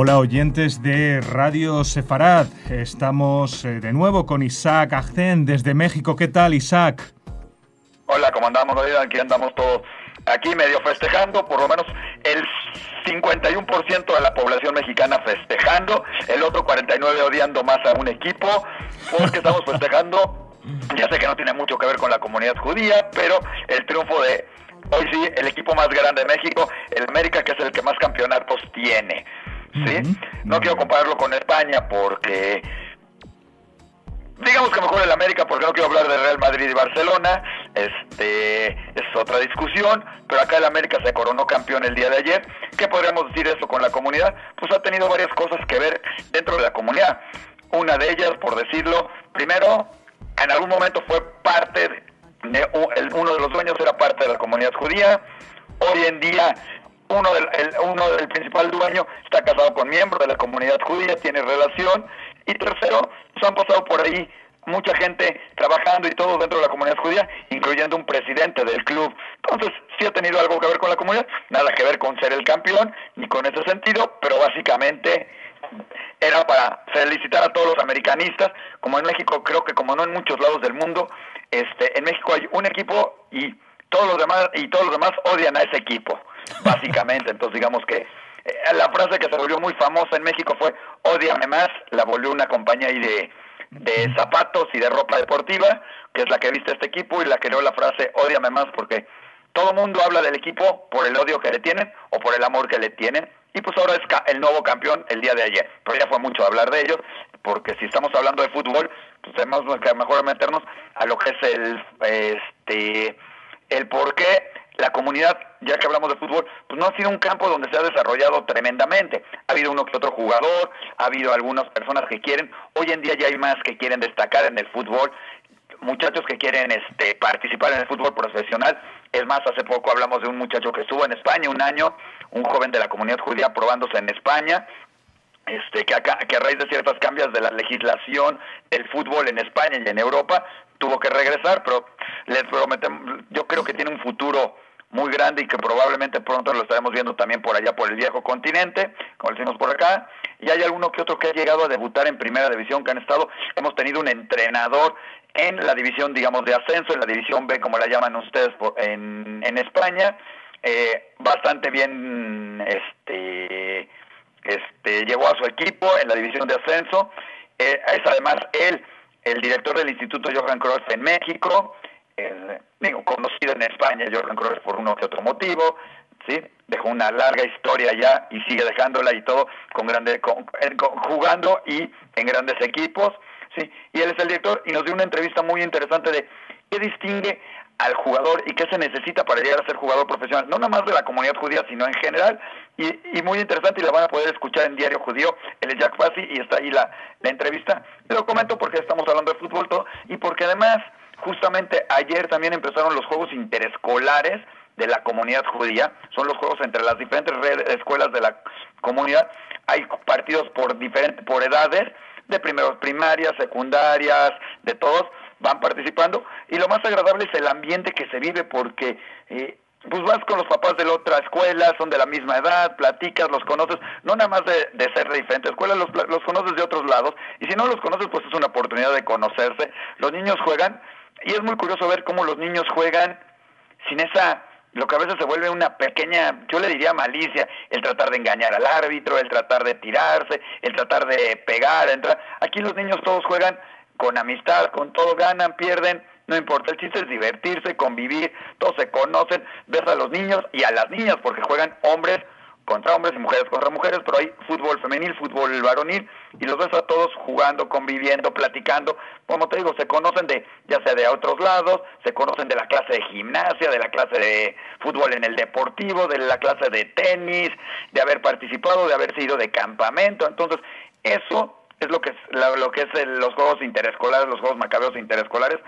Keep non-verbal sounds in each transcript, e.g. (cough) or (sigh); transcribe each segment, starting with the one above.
Hola oyentes de Radio Sefarad. Estamos eh, de nuevo con Isaac Agzen desde México. ¿Qué tal, Isaac? Hola, ¿cómo andamos? Aquí andamos todos aquí medio festejando, por lo menos el 51% de la población mexicana festejando, el otro 49% odiando más a un equipo, porque estamos festejando, ya sé que no tiene mucho que ver con la comunidad judía, pero el triunfo de hoy sí, el equipo más grande de México, el América, que es el que más campeonatos tiene. ¿Sí? No quiero compararlo con España porque digamos que mejor el América porque no quiero hablar de Real Madrid y Barcelona, este es otra discusión, pero acá el América se coronó campeón el día de ayer. ¿Qué podríamos decir eso con la comunidad? Pues ha tenido varias cosas que ver dentro de la comunidad. Una de ellas, por decirlo, primero, en algún momento fue parte de, uno de los dueños era parte de la comunidad judía. Hoy en día uno del, uno del principal dueño está casado con miembros de la comunidad judía, tiene relación. Y tercero, se han pasado por ahí mucha gente trabajando y todo dentro de la comunidad judía, incluyendo un presidente del club. Entonces, sí ha tenido algo que ver con la comunidad, nada que ver con ser el campeón, ni con ese sentido, pero básicamente era para felicitar a todos los americanistas, como en México, creo que como no en muchos lados del mundo, este, en México hay un equipo y todos los demás y todos los demás odian a ese equipo (laughs) básicamente. Entonces, digamos que eh, la frase que se volvió muy famosa en México fue odiame más, la volvió una compañía ahí de, de zapatos y de ropa deportiva, que es la que viste este equipo y la creó la frase odiame más porque todo mundo habla del equipo por el odio que le tienen o por el amor que le tienen. Y pues ahora es el nuevo campeón el día de ayer. Pero ya fue mucho hablar de ellos, porque si estamos hablando de fútbol, pues tenemos que mejor meternos a lo que es el, este, el por qué la comunidad, ya que hablamos de fútbol, pues no ha sido un campo donde se ha desarrollado tremendamente. Ha habido uno que otro jugador, ha habido algunas personas que quieren, hoy en día ya hay más que quieren destacar en el fútbol, muchachos que quieren este, participar en el fútbol profesional. Es más, hace poco hablamos de un muchacho que estuvo en España un año, un joven de la comunidad judía probándose en España, este, que, acá, que a raíz de ciertos cambios de la legislación del fútbol en España y en Europa tuvo que regresar, pero les prometemos, yo creo que tiene un futuro muy grande y que probablemente pronto lo estaremos viendo también por allá por el viejo continente, como decimos por acá, y hay alguno que otro que ha llegado a debutar en primera división, que han estado, hemos tenido un entrenador en la división, digamos, de ascenso, en la división B, como la llaman ustedes en, en España, eh, bastante bien, este, este, llevó a su equipo en la división de ascenso, eh, es además él el director del Instituto Johan Cruyff en México, digo, conocido en España Johan Cruyff por uno que otro motivo, ¿sí? Dejó una larga historia ya y sigue dejándola y todo con grande, jugando y en grandes equipos, ¿sí? Y él es el director y nos dio una entrevista muy interesante de qué distingue al jugador y qué se necesita para llegar a ser jugador profesional, no nada más de la comunidad judía, sino en general, y, muy interesante y la van a poder escuchar en Diario Judío, es Jack Fassi y está ahí la, la entrevista. Lo comento porque estamos hablando de fútbol todo, y porque además, justamente ayer también empezaron los juegos interescolares de la comunidad judía, son los juegos entre las diferentes escuelas de la comunidad, hay partidos por diferentes, por edades, de primeros primarias, secundarias, de todos, van participando. Y lo más agradable es el ambiente que se vive porque eh, pues vas con los papás de la otra escuela, son de la misma edad, platicas, los conoces, no nada más de, de ser de diferentes escuelas, los, los conoces de otros lados. Y si no los conoces pues es una oportunidad de conocerse. Los niños juegan y es muy curioso ver cómo los niños juegan sin esa lo que a veces se vuelve una pequeña, yo le diría malicia, el tratar de engañar al árbitro, el tratar de tirarse, el tratar de pegar, entrar. Aquí los niños todos juegan con amistad, con todo, ganan, pierden, no importa, el chiste es divertirse, convivir, todos se conocen, ves a los niños y a las niñas, porque juegan hombres contra hombres y mujeres contra mujeres, pero hay fútbol femenil, fútbol varonil, y los ves a todos jugando, conviviendo, platicando, como te digo, se conocen de, ya sea de otros lados, se conocen de la clase de gimnasia, de la clase de fútbol en el deportivo, de la clase de tenis, de haber participado, de haber sido de campamento, entonces eso es lo que es, lo que es los juegos interescolares, los juegos macabeos interescolares,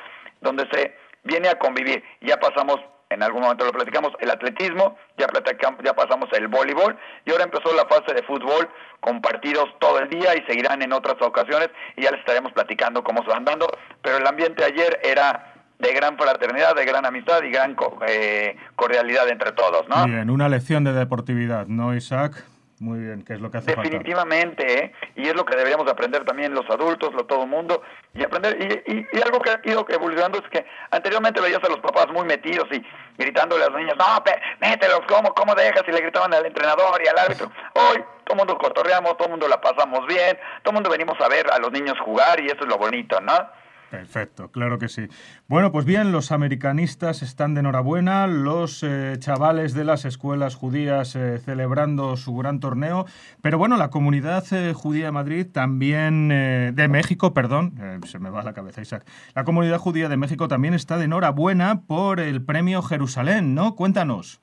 donde se viene a convivir. Ya pasamos, en algún momento lo platicamos, el atletismo, ya, platicamos, ya pasamos el voleibol y ahora empezó la fase de fútbol con partidos todo el día y seguirán en otras ocasiones y ya les estaremos platicando cómo se van dando, pero el ambiente ayer era de gran fraternidad, de gran amistad y gran eh, cordialidad entre todos, ¿no? Bien, una lección de deportividad, ¿no, Isaac? Muy bien, que es lo que hace Definitivamente, ¿eh? y es lo que deberíamos aprender también los adultos, lo, todo el mundo, y aprender, y, y, algo que ha ido evolucionando es que anteriormente veías a los papás muy metidos y gritándole a los niños, no, mételos, ¿cómo, cómo dejas? Y le gritaban al entrenador y al árbitro. (laughs) Hoy todo el mundo cotorreamos, todo el mundo la pasamos bien, todo el mundo venimos a ver a los niños jugar y eso es lo bonito, ¿no? Perfecto, claro que sí. Bueno, pues bien, los americanistas están de enhorabuena, los eh, chavales de las escuelas judías eh, celebrando su gran torneo, pero bueno, la comunidad eh, judía de Madrid también, de México, perdón, se me va la cabeza Isaac, la comunidad judía de México también está de enhorabuena por el premio Jerusalén, ¿no? Cuéntanos.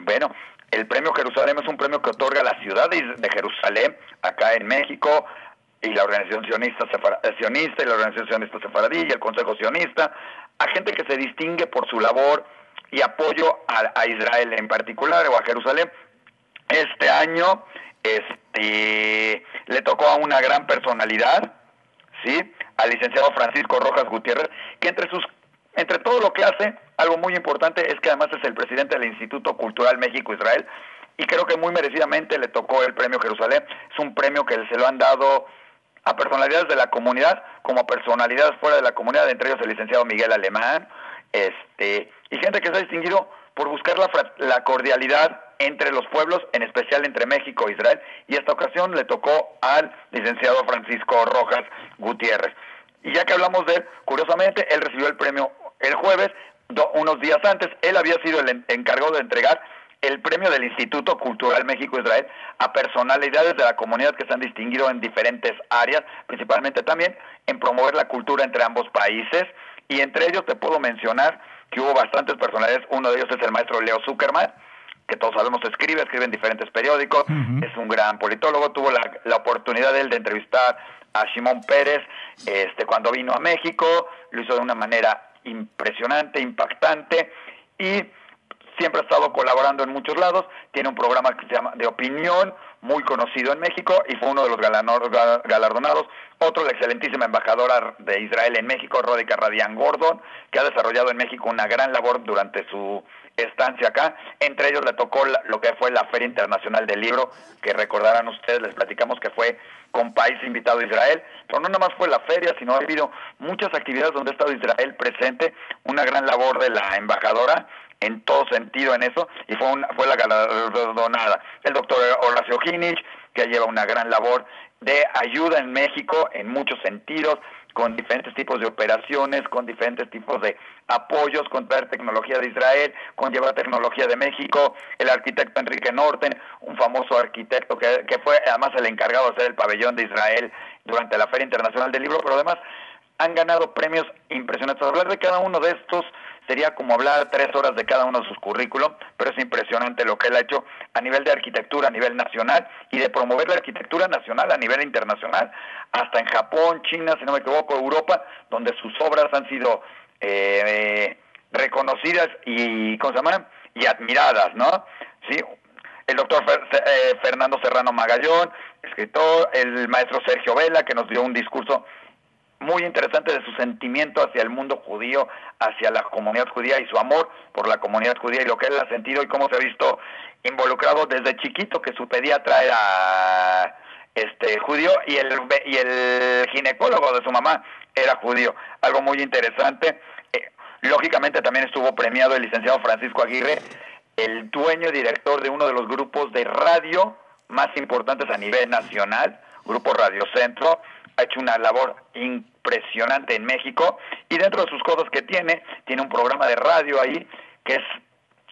Bueno, el premio Jerusalén es un premio que otorga la ciudad de Jerusalén, acá en México, y la organización sionista, eh, sionista y la organización sionista sefaradí y el consejo sionista, a gente que se distingue por su labor y apoyo a, Israel en particular o a Jerusalén. Este año este, le tocó a una gran personalidad, ¿sí? al licenciado Francisco Rojas Gutiérrez, que entre sus entre todo lo que hace, algo muy importante es que además es el presidente del Instituto Cultural México-Israel y creo que muy merecidamente le tocó el premio Jerusalén. Es un premio que se lo han dado a personalidades de la comunidad como a personalidades fuera de la comunidad, entre ellos el licenciado Miguel Alemán, este, y gente que se ha distinguido por buscar la, la cordialidad entre los pueblos, en especial entre México e Israel, y esta ocasión le tocó al licenciado Francisco Rojas Gutiérrez. Y ya que hablamos de él, curiosamente, él recibió el premio el jueves, unos días antes, él había sido el encargado de entregar el premio del Instituto Cultural México-Israel a personalidades de la comunidad que se han distinguido en diferentes áreas, principalmente también en promover la cultura entre ambos países. Y entre ellos te puedo mencionar que hubo bastantes personalidades. Uno de ellos es el maestro Leo Zuckerman, que todos sabemos escribe, escribe en diferentes periódicos, es un gran politólogo. Tuvo la, la oportunidad de él de entrevistar a Simón Pérez este, cuando vino a México, lo hizo de una manera impresionante, impactante y siempre ha estado colaborando en muchos lados, tiene un programa que se llama de opinión, muy conocido en México y fue uno de los galardonados. Otro, la excelentísima embajadora de Israel en México, Rodica Radian Gordon, que ha desarrollado en México una gran labor durante su estancia acá. Entre ellos le tocó lo que fue la Feria Internacional del Libro, que recordarán ustedes, les platicamos que fue con país invitado a Israel. Pero no nada más fue la feria, sino ha habido muchas actividades donde ha estado Israel presente, una gran labor de la embajadora en todo sentido en eso y fue, fue la galardonada. El doctor Horacio Ginich, que lleva una gran labor de ayuda en México en muchos sentidos, con diferentes tipos de operaciones, con diferentes tipos de apoyos, con traer tecnología de Israel, con llevar tecnología de México, el arquitecto Enrique Norten, un famoso arquitecto que, que fue además el encargado de hacer el pabellón de Israel durante la Feria Internacional del Libro, pero además han ganado premios impresionantes. Hablar de cada uno de estos sería como hablar tres horas de cada uno de sus currículos, pero es impresionante lo que él ha hecho a nivel de arquitectura, a nivel nacional, y de promover la arquitectura nacional a nivel internacional, hasta en Japón, China, si no me equivoco, Europa, donde sus obras han sido eh, reconocidas y, ¿cómo se llama? y admiradas, ¿no? Sí, el doctor eh, Fernando Serrano Magallón, escritor, el maestro Sergio Vela, que nos dio un discurso muy interesante de su sentimiento hacia el mundo judío, hacia la comunidad judía y su amor por la comunidad judía y lo que él ha sentido y cómo se ha visto involucrado desde chiquito que su pediatra era este judío y el y el ginecólogo de su mamá era judío, algo muy interesante. Eh, lógicamente también estuvo premiado el licenciado Francisco Aguirre, el dueño y director de uno de los grupos de radio más importantes a nivel nacional, Grupo Radio Centro, ha hecho una labor impresionante en México y dentro de sus cosas que tiene, tiene un programa de radio ahí que es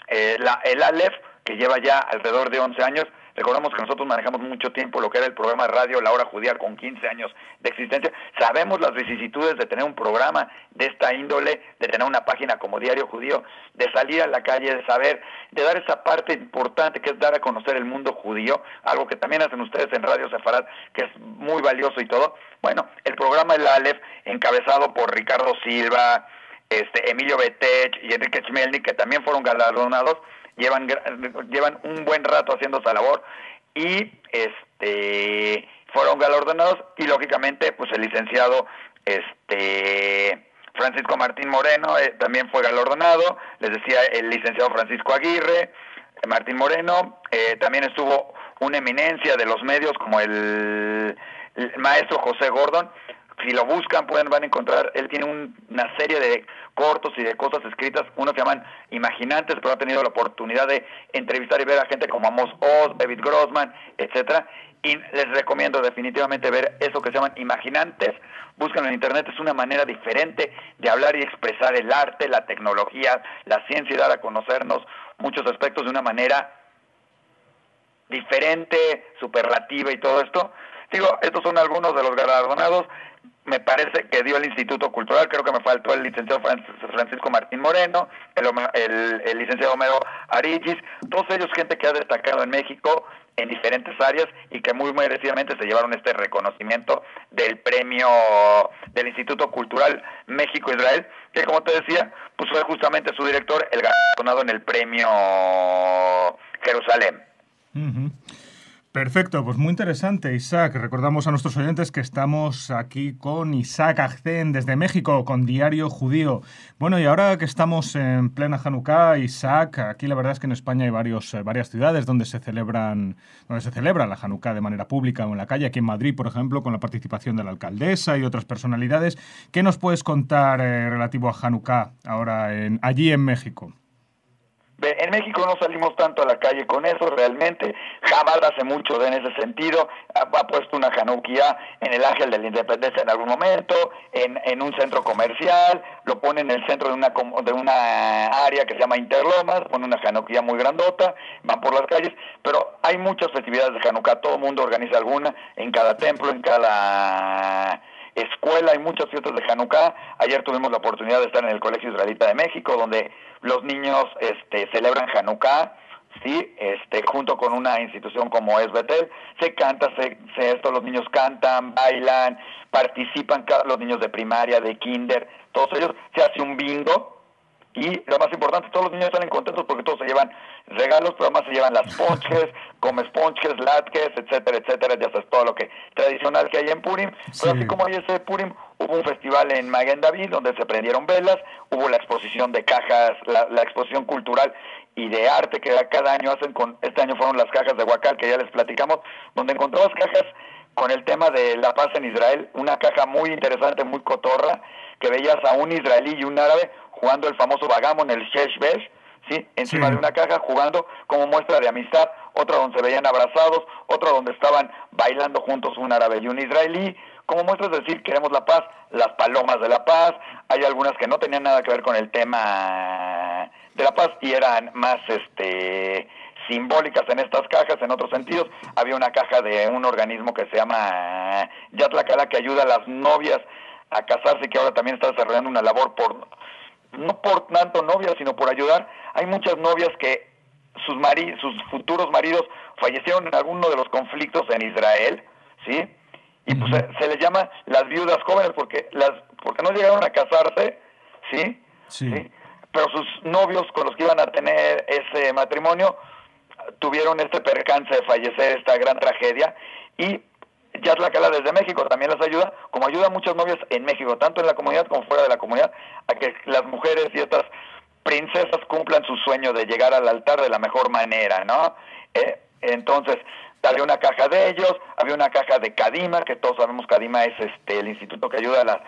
eh, la, el Aleph, que lleva ya alrededor de 11 años Recordamos que nosotros manejamos mucho tiempo lo que era el programa de radio La Hora Judía con 15 años de existencia. Sabemos las vicisitudes de tener un programa de esta índole, de tener una página como Diario Judío, de salir a la calle, de saber, de dar esa parte importante que es dar a conocer el mundo judío, algo que también hacen ustedes en Radio Sefarad, que es muy valioso y todo. Bueno, el programa El Aleph, encabezado por Ricardo Silva, este, Emilio Betech y Enrique Chmelnik, que también fueron galardonados, llevan, llevan un buen rato haciendo esa labor y este fueron galardonados y lógicamente pues el licenciado este Francisco Martín Moreno eh, también fue galardonado, les decía el licenciado Francisco Aguirre, Martín Moreno, eh, también estuvo una eminencia de los medios como el, maestro José Gordon. Si lo buscan, pueden van a encontrar, él tiene una serie de cortos y de cosas escritas, unos se llaman Imaginantes, pero ha tenido la oportunidad de entrevistar y ver a gente como Amos Oz, David Grossman, etcétera, y les recomiendo definitivamente ver eso que se llaman Imaginantes, búsquenlo en internet, es una manera diferente de hablar y expresar el arte, la tecnología, la ciencia y dar a conocernos muchos aspectos de una manera diferente, superlativa y todo esto. Digo, estos son algunos de los galardonados. Me parece que dio el Instituto Cultural, creo que me faltó el licenciado Francisco Martín Moreno, el, el, licenciado Homero Arichis, todos ellos gente que ha destacado en México en diferentes áreas y que muy merecidamente se llevaron este reconocimiento del premio del Instituto Cultural México-Israel, que como te decía, pues fue justamente su director el galardonado en el premio Jerusalén. Perfecto, pues muy interesante, Isaac. Recordamos a nuestros oyentes que estamos aquí con Isaac Agzen desde México, con Diario Judío. Bueno, y ahora que estamos en plena Hanukkah, Isaac, aquí la verdad es que en España hay varios, eh, varias ciudades donde se celebran, donde se celebra la Hanukkah de manera pública o en la calle. Aquí en Madrid, por ejemplo, con la participación de la alcaldesa y otras personalidades. ¿Qué nos puedes contar eh, relativo a Hanukkah ahora en, allí en México? En México no salimos tanto a la calle con eso realmente. Jabal hace mucho en ese sentido. Ha, puesto una januquía en el Ángel de la Independencia en algún momento, en, en, un centro comercial, lo pone en el centro de una, de una área que se llama Interlomas, pone una januquía muy grandota, van por las calles, pero hay muchas festividades de Hanukkah, todo el mundo organiza alguna en cada templo, en cada escuela, hay muchas fiestas de Hanukkah. Ayer tuvimos la oportunidad de estar en el Colegio Israelita de México, donde los niños este, celebran Hanukkah, sí, este, junto con una institución como es Betel, se canta, se, se, esto, los niños cantan, bailan, participan los niños de primaria, de kinder, todos ellos, se hace un bingo, y lo más importante, todos los niños salen contentos porque todos se llevan regalos, pero además se llevan las (laughs) ponches, comes ponches, latkes, etcétera, etcétera, ya sabes todo lo que tradicional que hay en Purim. Pero así como hay ese Purim, hubo un festival en Maguen David donde se prendieron velas, hubo la exposición de cajas, la, exposición cultural y de arte que cada año hacen con, este año fueron las cajas de Huacal que ya les platicamos, donde encontramos cajas con el tema de la paz en Israel, una caja muy interesante, muy cotorra, que veías a un israelí y un árabe jugando el famoso Bagamon, el Shesh Besh, ¿sí? encima de una caja, jugando como muestra de amistad, otra donde se veían abrazados, otra donde estaban bailando juntos un árabe y un israelí, como muestra de decir queremos la paz, las palomas de la paz, hay algunas que no tenían nada que ver con el tema de la paz y eran más este simbólicas en estas cajas, en otros sentidos. Había una caja de un organismo que se llama Yatlacala que ayuda a las novias a casarse, que ahora también está desarrollando una labor por no por tanto novias, sino por ayudar. Hay muchas novias que sus, mari sus futuros maridos fallecieron en alguno de los conflictos en Israel, ¿sí? Y pues se, les llama las viudas jóvenes porque las porque no llegaron a casarse, ¿sí? Sí. Pero sus novios con los que iban a tener ese matrimonio tuvieron este percance de fallecer, esta gran tragedia, y ya es la cala desde México también las ayuda, como ayuda a muchas novias en México, tanto en la comunidad como fuera de la comunidad, a que las mujeres y estas princesas cumplan su sueño de llegar al altar de la mejor manera, ¿no? Eh, entonces, había una caja de ellos, había una caja de Cadima, que todos sabemos Cadima es este el instituto que ayuda a, la,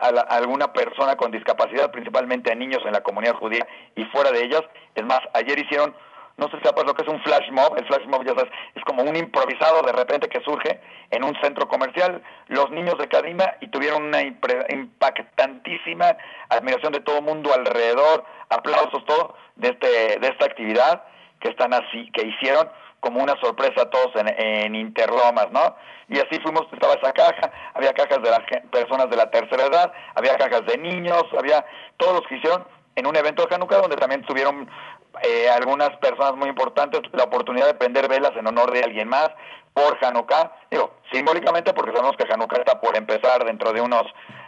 a, alguna persona con discapacidad, principalmente a niños en la comunidad judía y fuera de ellas. Es más, ayer hicieron no sé si sabes lo que es un flash mob. El flash mob, ya sabes, es como un improvisado de repente que surge en un centro comercial. Los niños de Cadima y tuvieron una impactantísima admiración de todo el mundo alrededor, aplausos, todo, de, este, de esta actividad que están así, que hicieron como una sorpresa a todos en, en Interlomas, ¿no? Y así fuimos, estaba esa caja, había cajas de las personas de la tercera edad, había cajas de niños, había todos los que hicieron en un evento de Hanukkah donde también tuvieron eh, algunas personas muy importantes la oportunidad de prender velas en honor de alguien más por Hanukkah, digo, simbólicamente porque sabemos que Hanukkah está por empezar dentro de unos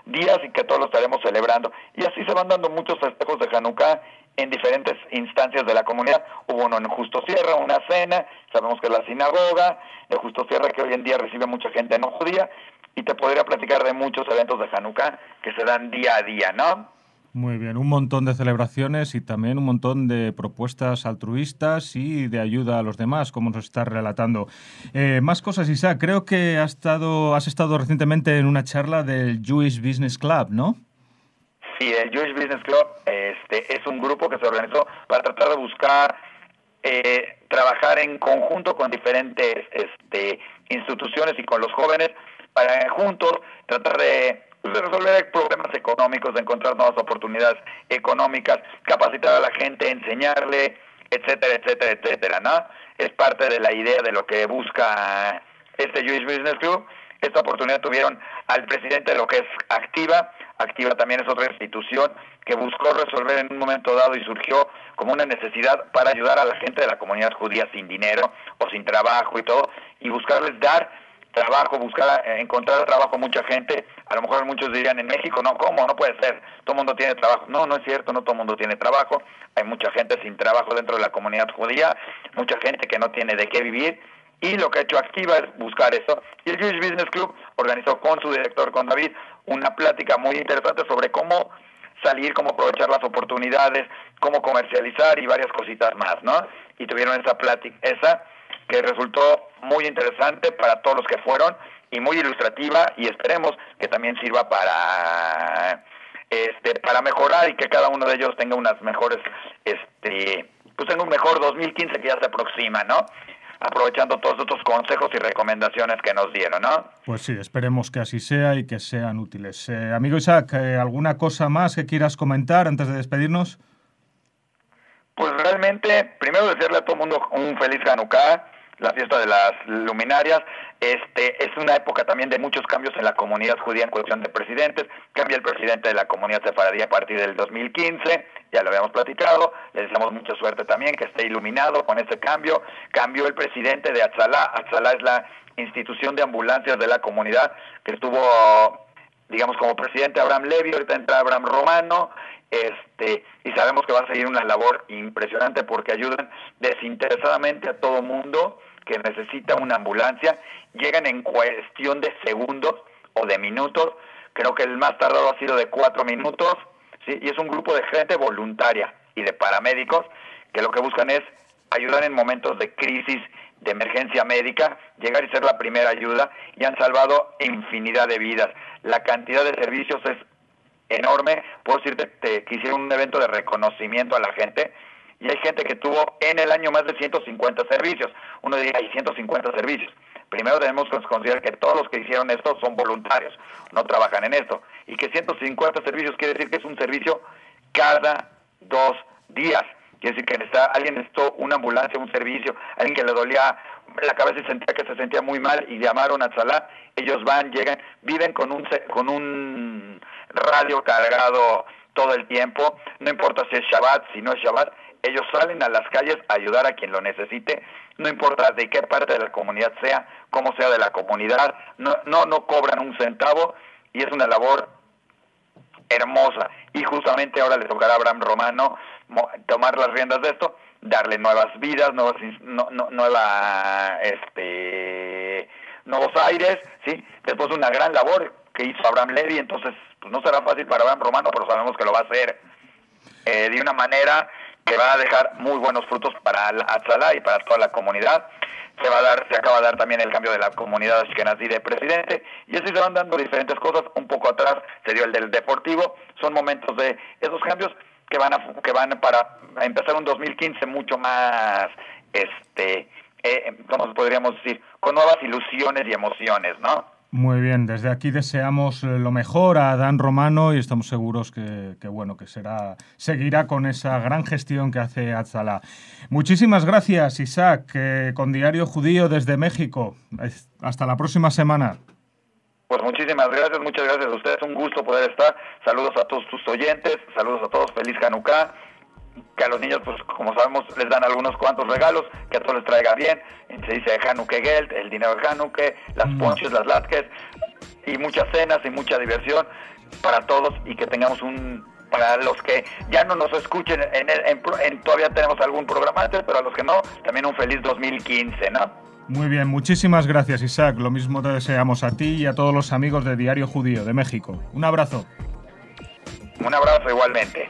días y que todos lo estaremos celebrando. Y así se van dando muchos festejos de Hanukkah en diferentes instancias de la comunidad. Hubo uno en Justo Sierra, una cena, sabemos que es la sinagoga, de Justo Sierra que hoy en día recibe mucha gente no judía, y te podría platicar de muchos eventos de Hanukkah que se dan día a día, ¿no? Muy bien, un montón de celebraciones y también un montón de propuestas altruistas y de ayuda a los demás, como nos está relatando. Eh, más cosas, Isaac. Creo que has estado, has estado recientemente en una charla del Jewish Business Club, ¿no? Sí, el Jewish Business Club este, es un grupo que se organizó para tratar de buscar eh, trabajar en conjunto con diferentes este, instituciones y con los jóvenes para juntos tratar de de resolver problemas económicos, de encontrar nuevas oportunidades económicas, capacitar a la gente, enseñarle, etcétera, etcétera, etcétera, ¿no? Es parte de la idea de lo que busca este Jewish Business Club. Esta oportunidad tuvieron al presidente de lo que es Activa. Activa también es otra institución que buscó resolver en un momento dado y surgió como una necesidad para ayudar a la gente de la comunidad judía sin dinero o sin trabajo y todo, y buscarles dar trabajo, buscar eh, encontrar trabajo mucha gente, a lo mejor muchos dirían en México, no, ¿cómo? No puede ser, todo el mundo tiene trabajo. No, no es cierto, no todo el mundo tiene trabajo, hay mucha gente sin trabajo dentro de la comunidad judía, mucha gente que no tiene de qué vivir, y lo que ha hecho Activa es buscar eso. Y el Jewish Business Club organizó con su director, con David, una plática muy interesante sobre cómo salir, cómo aprovechar las oportunidades, cómo comercializar y varias cositas más, ¿no? Y tuvieron esa plática, esa que resultó muy interesante para todos los que fueron y muy ilustrativa y esperemos que también sirva para este para mejorar y que cada uno de ellos tenga unas mejores este pues tenga un mejor 2015 que ya se aproxima, ¿no? aprovechando todos estos consejos y recomendaciones que nos dieron, ¿no? Pues sí, esperemos que así sea y que sean útiles. Eh, amigo Isaac, eh, ¿alguna cosa más que quieras comentar antes de despedirnos? Pues realmente, primero decirle a todo el mundo un feliz Hanukkah, la fiesta de las luminarias. Este es una época también de muchos cambios en la comunidad judía en cuestión de presidentes. Cambia el presidente de la comunidad sefaradí a partir del 2015, ya lo habíamos platicado. Le deseamos mucha suerte también, que esté iluminado con ese cambio. Cambió el presidente de Atzalá. Atzalá es la institución de ambulancias de la comunidad que estuvo digamos como presidente Abraham Levy, ahorita entra Abraham Romano, este y sabemos que va a seguir una labor impresionante porque ayudan desinteresadamente a todo mundo que necesita una ambulancia, llegan en cuestión de segundos o de minutos, creo que el más tardado ha sido de cuatro minutos, ¿sí? y es un grupo de gente voluntaria y de paramédicos que lo que buscan es ayudar en momentos de crisis, de emergencia médica, llegar y ser la primera ayuda, y han salvado infinidad de vidas. La cantidad de servicios es enorme, puedo decirte que hicieron un evento de reconocimiento a la gente, y hay gente que tuvo en el año más de 150 servicios. Uno diría, hay 150 servicios. Primero tenemos que considerar que todos los que hicieron esto son voluntarios, no trabajan en esto. Y que 150 servicios quiere decir que es un servicio cada dos días. Quiere decir que está, alguien necesitó una ambulancia, un servicio, alguien que le dolía la cabeza y sentía que se sentía muy mal y llamaron a Salah. Ellos van, llegan, viven con un, con un radio cargado todo el tiempo, no importa si es Shabbat, si no es Shabbat, ellos salen a las calles a ayudar a quien lo necesite, no importa de qué parte de la comunidad sea, cómo sea de la comunidad, no, no, no cobran un centavo y es una labor hermosa. Y justamente ahora le tocará a Abraham Romano tomar las riendas de esto, darle nuevas vidas, nuevas, este, nuevos aires, ¿sí? Después de una gran labor que hizo Abraham Levy, entonces pues no será fácil para Abraham Romano, pero sabemos que lo va a hacer eh, de una manera que va a dejar muy buenos frutos para Atzalá y para toda la comunidad. Se va a dar, se acaba de dar también el cambio de la comunidad ashkenazí de presidente y así se van dando diferentes cosas. Un poco atrás se dio el del deportivo. Son momentos de esos cambios que van a, que van para empezar un 2015 mucho más, este, eh, ¿cómo podríamos decir? Con nuevas ilusiones y emociones, ¿no? Muy bien, desde aquí deseamos eh, lo mejor a Dan Romano y estamos seguros que, bueno que será seguirá con esa gran gestión que hace Atzala. Muchísimas gracias, Isaac, con Diario Judío desde México. Hasta la próxima semana. Pues muchísimas gracias, muchas gracias a ustedes, un gusto poder estar. Saludos a todos tus oyentes, saludos a todos, feliz Hanukkah que a los niños, pues como sabemos, les dan algunos cuantos regalos, que a todos les traiga bien. Se dice Hanukkah Geld, el dinero de Hanukkah, las mm. ponches, las latkes, y muchas cenas y mucha diversión para todos y que tengamos un para los que ya no nos escuchen, en, en, todavía tenemos algún programa antes, pero a los que no, también un feliz 2015, ¿no? Muy bien, muchísimas gracias Isaac. Lo mismo te deseamos a ti y a todos los amigos de Diario Judío de México. Un abrazo. Un abrazo igualmente.